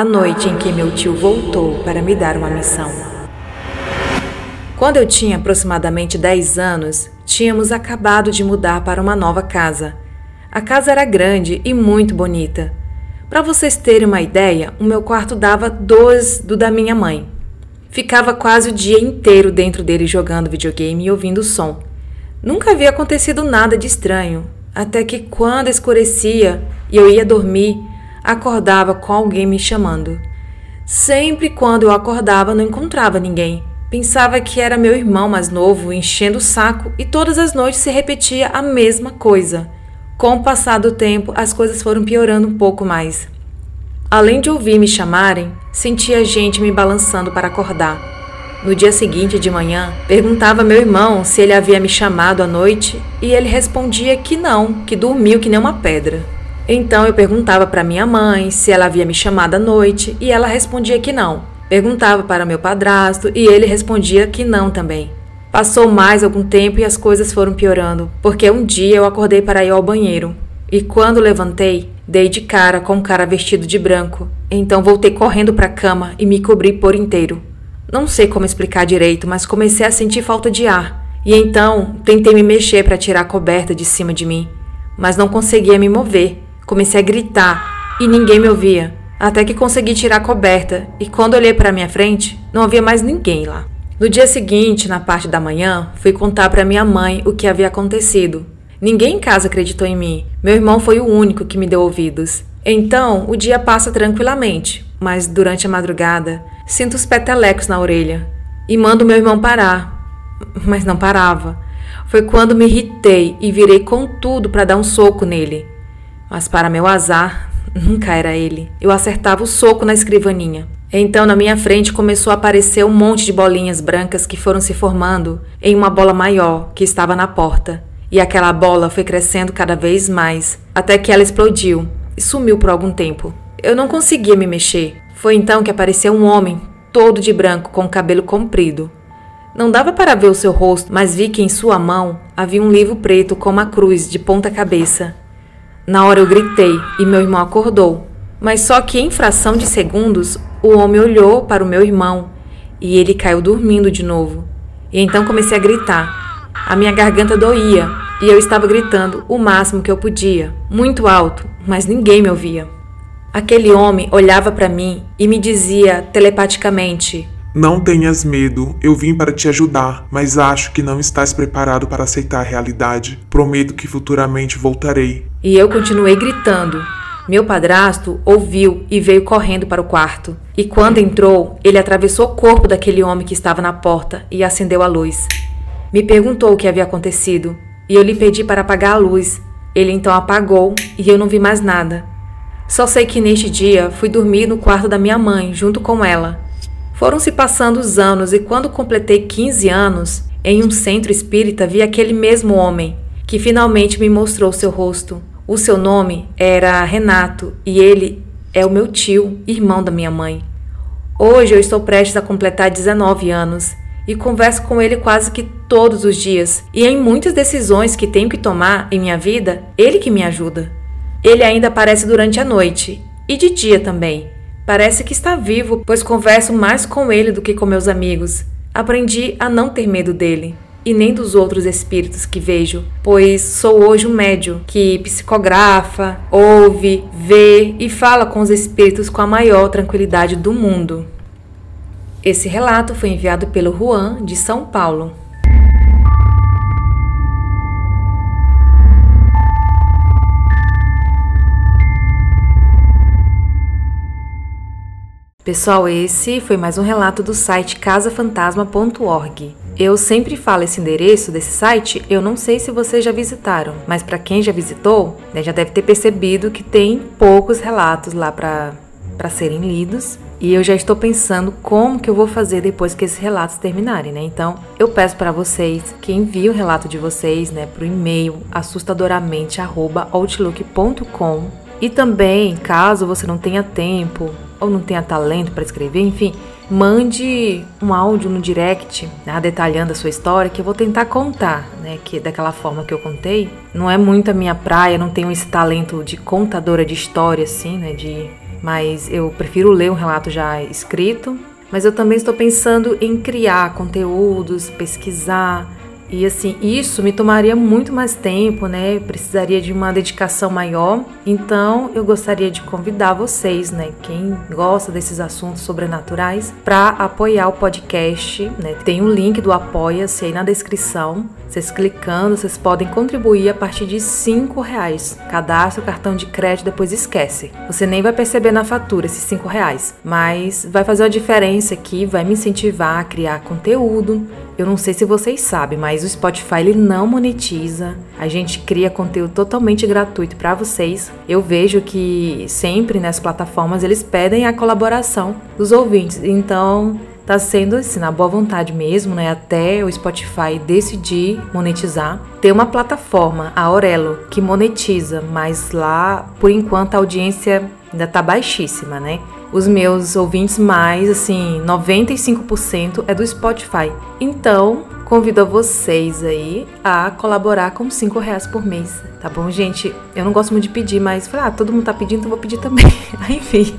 a noite em que meu tio voltou para me dar uma missão. Quando eu tinha aproximadamente 10 anos, tínhamos acabado de mudar para uma nova casa. A casa era grande e muito bonita. Para vocês terem uma ideia, o meu quarto dava dois do da minha mãe. Ficava quase o dia inteiro dentro dele jogando videogame e ouvindo som. Nunca havia acontecido nada de estranho, até que quando escurecia e eu ia dormir, acordava com alguém me chamando. Sempre quando eu acordava, não encontrava ninguém. Pensava que era meu irmão mais novo enchendo o saco e todas as noites se repetia a mesma coisa. Com o passar do tempo, as coisas foram piorando um pouco mais. Além de ouvir me chamarem, sentia gente me balançando para acordar. No dia seguinte de manhã, perguntava meu irmão se ele havia me chamado à noite e ele respondia que não, que dormiu que nem uma pedra. Então eu perguntava para minha mãe se ela havia me chamado à noite e ela respondia que não. Perguntava para meu padrasto e ele respondia que não também. Passou mais algum tempo e as coisas foram piorando, porque um dia eu acordei para ir ao banheiro e quando levantei, dei de cara com um cara vestido de branco. Então voltei correndo para a cama e me cobri por inteiro. Não sei como explicar direito, mas comecei a sentir falta de ar. E então tentei me mexer para tirar a coberta de cima de mim, mas não conseguia me mover. Comecei a gritar e ninguém me ouvia, até que consegui tirar a coberta e quando olhei para minha frente, não havia mais ninguém lá. No dia seguinte, na parte da manhã, fui contar para minha mãe o que havia acontecido. Ninguém em casa acreditou em mim. Meu irmão foi o único que me deu ouvidos. Então, o dia passa tranquilamente, mas durante a madrugada, sinto os petelecos na orelha e mando meu irmão parar. Mas não parava. Foi quando me irritei e virei com tudo para dar um soco nele. Mas para meu azar, nunca era ele. Eu acertava o soco na escrivaninha. Então, na minha frente começou a aparecer um monte de bolinhas brancas que foram se formando em uma bola maior que estava na porta. E aquela bola foi crescendo cada vez mais, até que ela explodiu e sumiu por algum tempo. Eu não conseguia me mexer. Foi então que apareceu um homem, todo de branco, com cabelo comprido. Não dava para ver o seu rosto, mas vi que em sua mão havia um livro preto com uma cruz de ponta cabeça. Na hora eu gritei e meu irmão acordou, mas só que em fração de segundos o homem olhou para o meu irmão e ele caiu dormindo de novo. E então comecei a gritar. A minha garganta doía e eu estava gritando o máximo que eu podia, muito alto, mas ninguém me ouvia. Aquele homem olhava para mim e me dizia telepaticamente: Não tenhas medo, eu vim para te ajudar, mas acho que não estás preparado para aceitar a realidade. Prometo que futuramente voltarei. E eu continuei gritando. Meu padrasto ouviu e veio correndo para o quarto. E quando entrou, ele atravessou o corpo daquele homem que estava na porta e acendeu a luz. Me perguntou o que havia acontecido e eu lhe pedi para apagar a luz. Ele então apagou e eu não vi mais nada. Só sei que neste dia fui dormir no quarto da minha mãe, junto com ela. Foram se passando os anos e quando completei 15 anos, em um centro espírita vi aquele mesmo homem, que finalmente me mostrou seu rosto. O seu nome era Renato e ele é o meu tio, irmão da minha mãe. Hoje eu estou prestes a completar 19 anos e converso com ele quase que todos os dias, e em muitas decisões que tenho que tomar em minha vida, ele que me ajuda. Ele ainda aparece durante a noite e de dia também. Parece que está vivo, pois converso mais com ele do que com meus amigos. Aprendi a não ter medo dele e nem dos outros espíritos que vejo, pois sou hoje um médium que psicografa, ouve, vê e fala com os espíritos com a maior tranquilidade do mundo. Esse relato foi enviado pelo Juan, de São Paulo. Pessoal, esse foi mais um relato do site casafantasma.org. Eu sempre falo esse endereço desse site, eu não sei se vocês já visitaram, mas para quem já visitou, né, já deve ter percebido que tem poucos relatos lá para serem lidos. E eu já estou pensando como que eu vou fazer depois que esses relatos terminarem, né? Então, eu peço para vocês que enviem o relato de vocês, né, pro e-mail assustadoramente@outlook.com. E também, caso você não tenha tempo ou não tenha talento para escrever, enfim, mande um áudio no direct, né, detalhando a sua história, que eu vou tentar contar, né, que daquela forma que eu contei. Não é muito a minha praia, não tenho esse talento de contadora de história, assim, né, de Mas eu prefiro ler um relato já escrito. Mas eu também estou pensando em criar conteúdos, pesquisar, e assim, isso me tomaria muito mais tempo, né? Precisaria de uma dedicação maior. Então, eu gostaria de convidar vocês, né, quem gosta desses assuntos sobrenaturais, para apoiar o podcast, né? Tem um link do Apoia-se aí na descrição. Vocês clicando, vocês podem contribuir a partir de cinco reais. Cadastra o cartão de crédito, depois esquece. Você nem vai perceber na fatura esses cinco reais, mas vai fazer uma diferença aqui, vai me incentivar a criar conteúdo eu não sei se vocês sabem, mas o Spotify ele não monetiza. A gente cria conteúdo totalmente gratuito para vocês. Eu vejo que sempre nas plataformas eles pedem a colaboração dos ouvintes. Então, tá sendo assim, na boa vontade mesmo, né? Até o Spotify decidir monetizar. Tem uma plataforma, a Aurelo, que monetiza, mas lá, por enquanto, a audiência ainda tá baixíssima, né? Os meus ouvintes mais, assim, 95% é do Spotify. Então, convido a vocês aí a colaborar com 5 reais por mês, tá bom, gente? Eu não gosto muito de pedir, mas falei, ah, todo mundo tá pedindo, então vou pedir também. Enfim.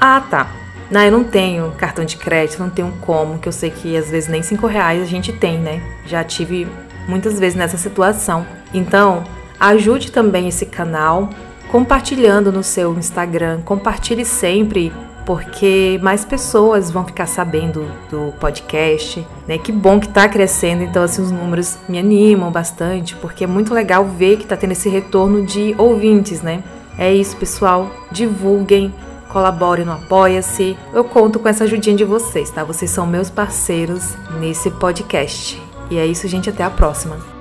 ah, tá. Não, eu não tenho cartão de crédito, não tenho como, que eu sei que às vezes nem 5 reais a gente tem, né? Já tive muitas vezes nessa situação. Então, ajude também esse canal compartilhando no seu Instagram. Compartilhe sempre, porque mais pessoas vão ficar sabendo do podcast, né? Que bom que tá crescendo, então assim os números me animam bastante, porque é muito legal ver que tá tendo esse retorno de ouvintes, né? É isso, pessoal. Divulguem, colaborem no Apoia-se. Eu conto com essa ajudinha de vocês, tá? Vocês são meus parceiros nesse podcast. E é isso, gente. Até a próxima.